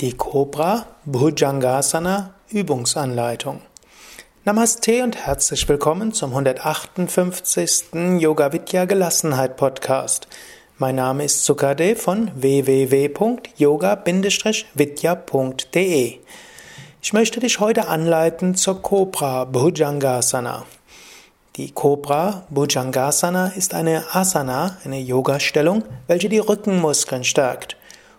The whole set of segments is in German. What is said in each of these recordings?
Die Cobra Bhujangasana Übungsanleitung. Namaste und herzlich willkommen zum 158. Yoga Vidya Gelassenheit Podcast. Mein Name ist Sukade von www.yoga-vidya.de. Ich möchte dich heute anleiten zur Cobra Bhujangasana. Die Cobra Bhujangasana ist eine Asana, eine Yoga-Stellung, welche die Rückenmuskeln stärkt.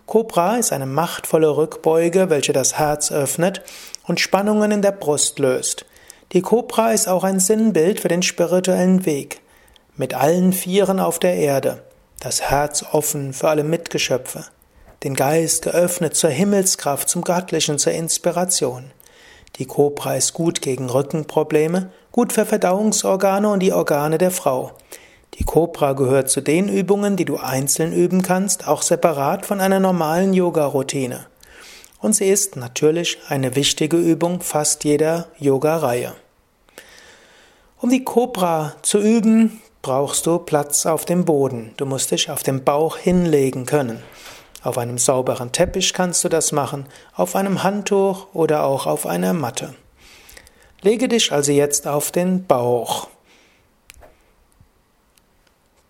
Cobra ist eine machtvolle Rückbeuge, welche das Herz öffnet und Spannungen in der Brust löst. Die Cobra ist auch ein Sinnbild für den spirituellen Weg. Mit allen Vieren auf der Erde, das Herz offen für alle Mitgeschöpfe, den Geist geöffnet zur Himmelskraft, zum Göttlichen, zur Inspiration. Die Cobra ist gut gegen Rückenprobleme, gut für Verdauungsorgane und die Organe der Frau. Die Cobra gehört zu den Übungen, die du einzeln üben kannst, auch separat von einer normalen Yoga-Routine. Und sie ist natürlich eine wichtige Übung fast jeder Yoga-Reihe. Um die Cobra zu üben, brauchst du Platz auf dem Boden. Du musst dich auf dem Bauch hinlegen können. Auf einem sauberen Teppich kannst du das machen, auf einem Handtuch oder auch auf einer Matte. Lege dich also jetzt auf den Bauch.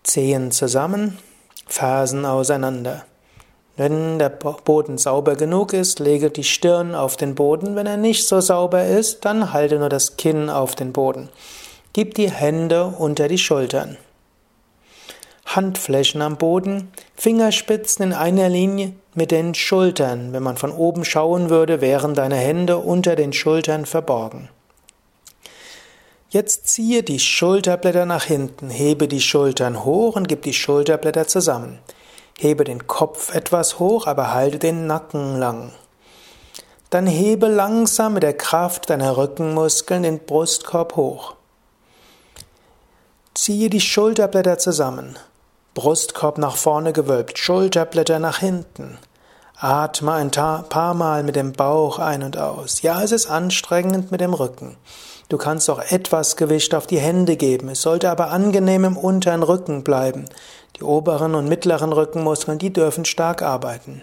Zehen zusammen, Fersen auseinander. Wenn der Boden sauber genug ist, lege die Stirn auf den Boden. Wenn er nicht so sauber ist, dann halte nur das Kinn auf den Boden. Gib die Hände unter die Schultern. Handflächen am Boden, Fingerspitzen in einer Linie mit den Schultern. Wenn man von oben schauen würde, wären deine Hände unter den Schultern verborgen. Jetzt ziehe die Schulterblätter nach hinten, hebe die Schultern hoch und gib die Schulterblätter zusammen. Hebe den Kopf etwas hoch, aber halte den Nacken lang. Dann hebe langsam mit der Kraft deiner Rückenmuskeln den Brustkorb hoch. Ziehe die Schulterblätter zusammen. Brustkorb nach vorne gewölbt, Schulterblätter nach hinten. Atme ein paar Mal mit dem Bauch ein und aus. Ja, es ist anstrengend mit dem Rücken. Du kannst auch etwas Gewicht auf die Hände geben. Es sollte aber angenehm im unteren Rücken bleiben. Die oberen und mittleren Rückenmuskeln, die dürfen stark arbeiten.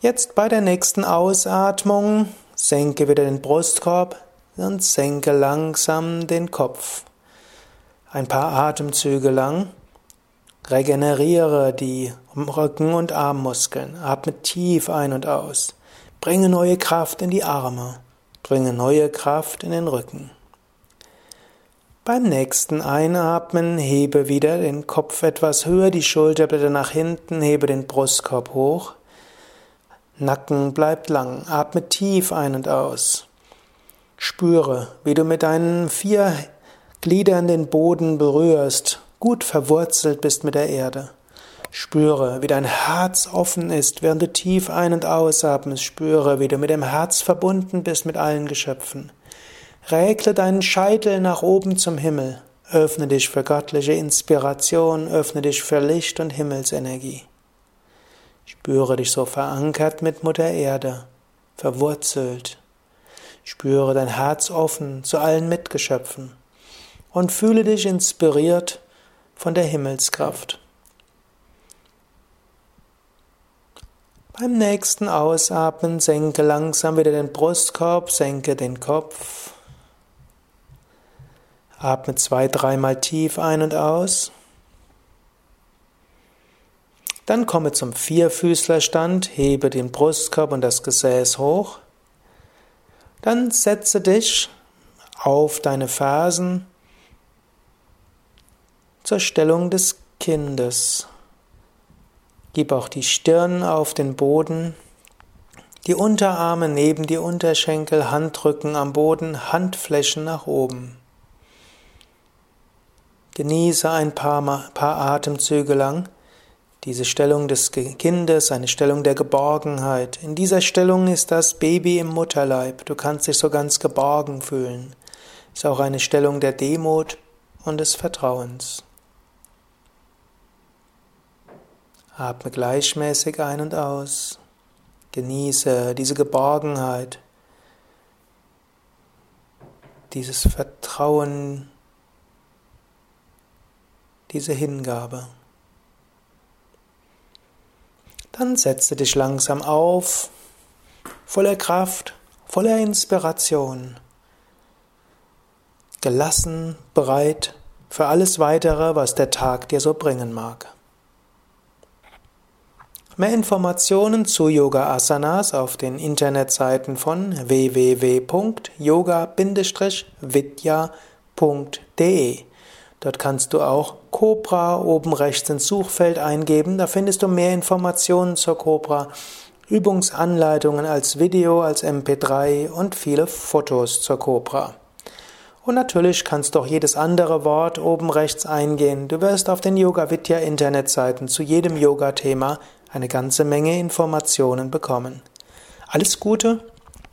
Jetzt bei der nächsten Ausatmung senke wieder den Brustkorb und senke langsam den Kopf. Ein paar Atemzüge lang. Regeneriere die Rücken- und Armmuskeln. Atme tief ein und aus. Bringe neue Kraft in die Arme. Bringe neue Kraft in den Rücken. Beim nächsten Einatmen hebe wieder den Kopf etwas höher, die Schulterblätter nach hinten, hebe den Brustkorb hoch. Nacken bleibt lang. Atme tief ein und aus. Spüre, wie du mit deinen vier Gliedern den Boden berührst, gut verwurzelt bist mit der Erde. Spüre, wie dein Herz offen ist, während du tief ein- und ausatmest. Spüre, wie du mit dem Herz verbunden bist mit allen Geschöpfen. Regle deinen Scheitel nach oben zum Himmel. Öffne dich für göttliche Inspiration, öffne dich für Licht und Himmelsenergie. Spüre dich so verankert mit Mutter Erde, verwurzelt. Spüre dein Herz offen zu allen Mitgeschöpfen und fühle dich inspiriert von der Himmelskraft. Beim nächsten Ausatmen senke langsam wieder den Brustkorb, senke den Kopf. Atme zwei, dreimal tief ein und aus. Dann komme zum Vierfüßlerstand, hebe den Brustkorb und das Gesäß hoch. Dann setze dich auf deine Fersen zur Stellung des Kindes. Gib auch die Stirn auf den Boden, die Unterarme neben die Unterschenkel, Handrücken am Boden, Handflächen nach oben. Genieße ein paar, paar Atemzüge lang diese Stellung des Kindes, eine Stellung der Geborgenheit. In dieser Stellung ist das Baby im Mutterleib. Du kannst dich so ganz geborgen fühlen. Ist auch eine Stellung der Demut und des Vertrauens. Atme gleichmäßig ein und aus. Genieße diese Geborgenheit, dieses Vertrauen, diese Hingabe. Dann setze dich langsam auf, voller Kraft, voller Inspiration, gelassen, bereit für alles weitere, was der Tag dir so bringen mag. Mehr Informationen zu Yoga Asanas auf den Internetseiten von www.yoga-vidya.de. Dort kannst du auch Cobra oben rechts ins Suchfeld eingeben. Da findest du mehr Informationen zur Cobra, Übungsanleitungen als Video, als MP3 und viele Fotos zur Cobra. Und natürlich kannst du auch jedes andere Wort oben rechts eingehen. Du wirst auf den Yoga Vidya Internetseiten zu jedem Yoga-Thema eine ganze Menge Informationen bekommen. Alles Gute,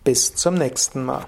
bis zum nächsten Mal.